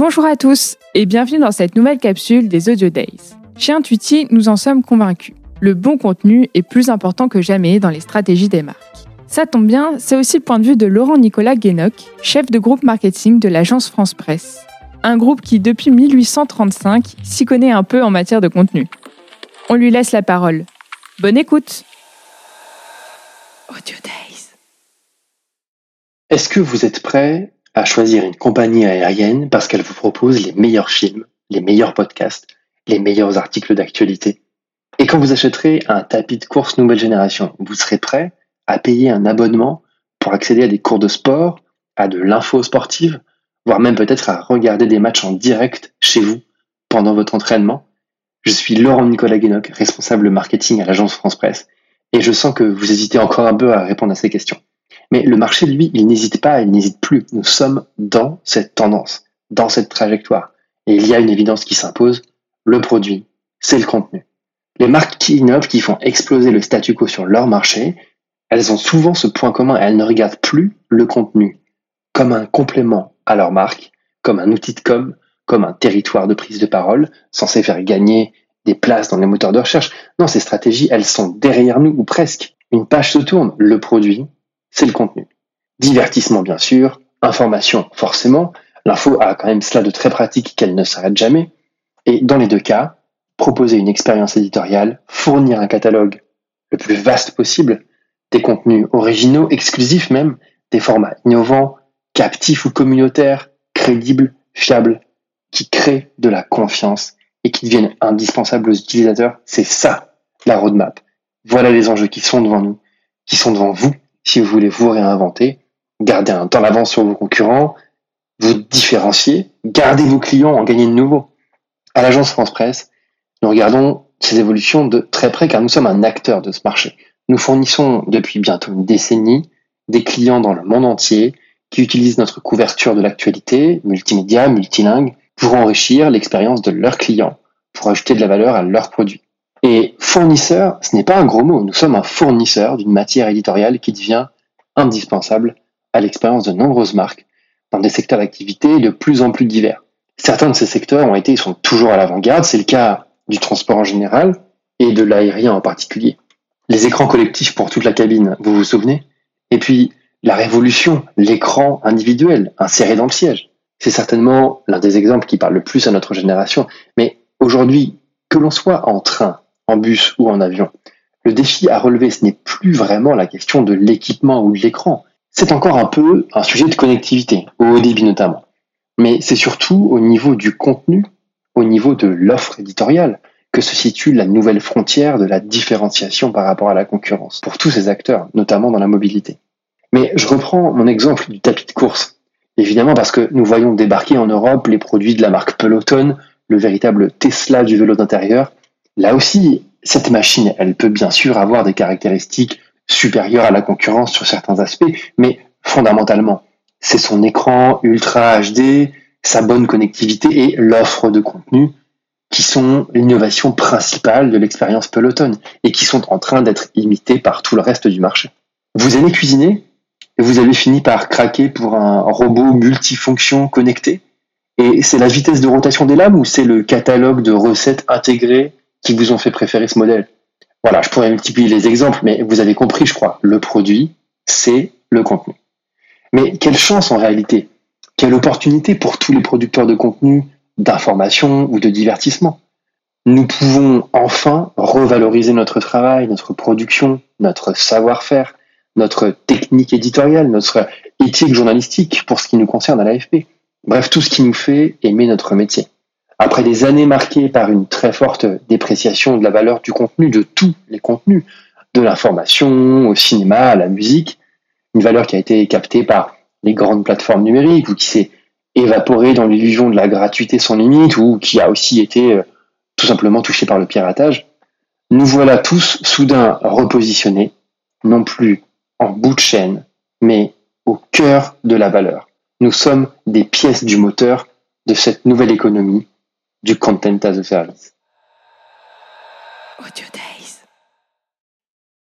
Bonjour à tous et bienvenue dans cette nouvelle capsule des Audio Days. Chez Intuiti, nous en sommes convaincus. Le bon contenu est plus important que jamais dans les stratégies des marques. Ça tombe bien, c'est aussi le point de vue de Laurent Nicolas Guénoc, chef de groupe marketing de l'agence France Presse. Un groupe qui, depuis 1835, s'y connaît un peu en matière de contenu. On lui laisse la parole. Bonne écoute Audio Days. Est-ce que vous êtes prêt à choisir une compagnie aérienne parce qu'elle vous propose les meilleurs films, les meilleurs podcasts, les meilleurs articles d'actualité Et quand vous achèterez un tapis de course nouvelle génération, vous serez prêt à payer un abonnement pour accéder à des cours de sport, à de l'info sportive, voire même peut-être à regarder des matchs en direct chez vous pendant votre entraînement Je suis Laurent Nicolas Guénoc, responsable marketing à l'agence France Presse, et je sens que vous hésitez encore un peu à répondre à ces questions. Mais le marché, lui, il n'hésite pas, il n'hésite plus. Nous sommes dans cette tendance, dans cette trajectoire. Et il y a une évidence qui s'impose, le produit, c'est le contenu. Les marques qui innovent, qui font exploser le statu quo sur leur marché, elles ont souvent ce point commun, elles ne regardent plus le contenu comme un complément à leur marque, comme un outil de com, comme un territoire de prise de parole, censé faire gagner des places dans les moteurs de recherche. Non, ces stratégies, elles sont derrière nous, ou presque. Une page se tourne, le produit, c'est le contenu. Divertissement, bien sûr, information, forcément. L'info a quand même cela de très pratique qu'elle ne s'arrête jamais. Et dans les deux cas, proposer une expérience éditoriale, fournir un catalogue le plus vaste possible, des contenus originaux, exclusifs même, des formats innovants, captifs ou communautaires, crédibles, fiables, qui créent de la confiance et qui deviennent indispensables aux utilisateurs, c'est ça la roadmap. Voilà les enjeux qui sont devant nous, qui sont devant vous si vous voulez vous réinventer, garder un temps d'avance sur vos concurrents, vous différencier, garder vos clients, en gagner de nouveaux. À l'agence France Presse, nous regardons ces évolutions de très près car nous sommes un acteur de ce marché. Nous fournissons depuis bientôt une décennie des clients dans le monde entier qui utilisent notre couverture de l'actualité, multimédia, multilingue, pour enrichir l'expérience de leurs clients, pour ajouter de la valeur à leurs produits. Et fournisseur, ce n'est pas un gros mot. Nous sommes un fournisseur d'une matière éditoriale qui devient indispensable à l'expérience de nombreuses marques dans des secteurs d'activité de plus en plus divers. Certains de ces secteurs ont été et sont toujours à l'avant-garde. C'est le cas du transport en général et de l'aérien en particulier. Les écrans collectifs pour toute la cabine, vous vous souvenez? Et puis, la révolution, l'écran individuel, inséré dans le siège. C'est certainement l'un des exemples qui parle le plus à notre génération. Mais aujourd'hui, que l'on soit en train, en bus ou en avion. Le défi à relever, ce n'est plus vraiment la question de l'équipement ou de l'écran. C'est encore un peu un sujet de connectivité, au haut débit notamment. Mais c'est surtout au niveau du contenu, au niveau de l'offre éditoriale, que se situe la nouvelle frontière de la différenciation par rapport à la concurrence, pour tous ces acteurs, notamment dans la mobilité. Mais je reprends mon exemple du tapis de course. Évidemment parce que nous voyons débarquer en Europe les produits de la marque Peloton, le véritable Tesla du vélo d'intérieur, Là aussi, cette machine, elle peut bien sûr avoir des caractéristiques supérieures à la concurrence sur certains aspects, mais fondamentalement, c'est son écran ultra HD, sa bonne connectivité et l'offre de contenu qui sont l'innovation principale de l'expérience Peloton et qui sont en train d'être imitées par tout le reste du marché. Vous aimez cuisiner et vous avez fini par craquer pour un robot multifonction connecté? Et c'est la vitesse de rotation des lames ou c'est le catalogue de recettes intégrées qui vous ont fait préférer ce modèle. Voilà, je pourrais multiplier les exemples, mais vous avez compris, je crois. Le produit, c'est le contenu. Mais quelle chance en réalité Quelle opportunité pour tous les producteurs de contenu, d'information ou de divertissement Nous pouvons enfin revaloriser notre travail, notre production, notre savoir-faire, notre technique éditoriale, notre éthique journalistique pour ce qui nous concerne à l'AFP. Bref, tout ce qui nous fait aimer notre métier. Après des années marquées par une très forte dépréciation de la valeur du contenu, de tous les contenus, de l'information, au cinéma, à la musique, une valeur qui a été captée par les grandes plateformes numériques ou qui s'est évaporée dans l'illusion de la gratuité sans limite ou qui a aussi été euh, tout simplement touchée par le piratage, nous voilà tous soudain repositionnés, non plus en bout de chaîne, mais au cœur de la valeur. Nous sommes des pièces du moteur de cette nouvelle économie du content as a service.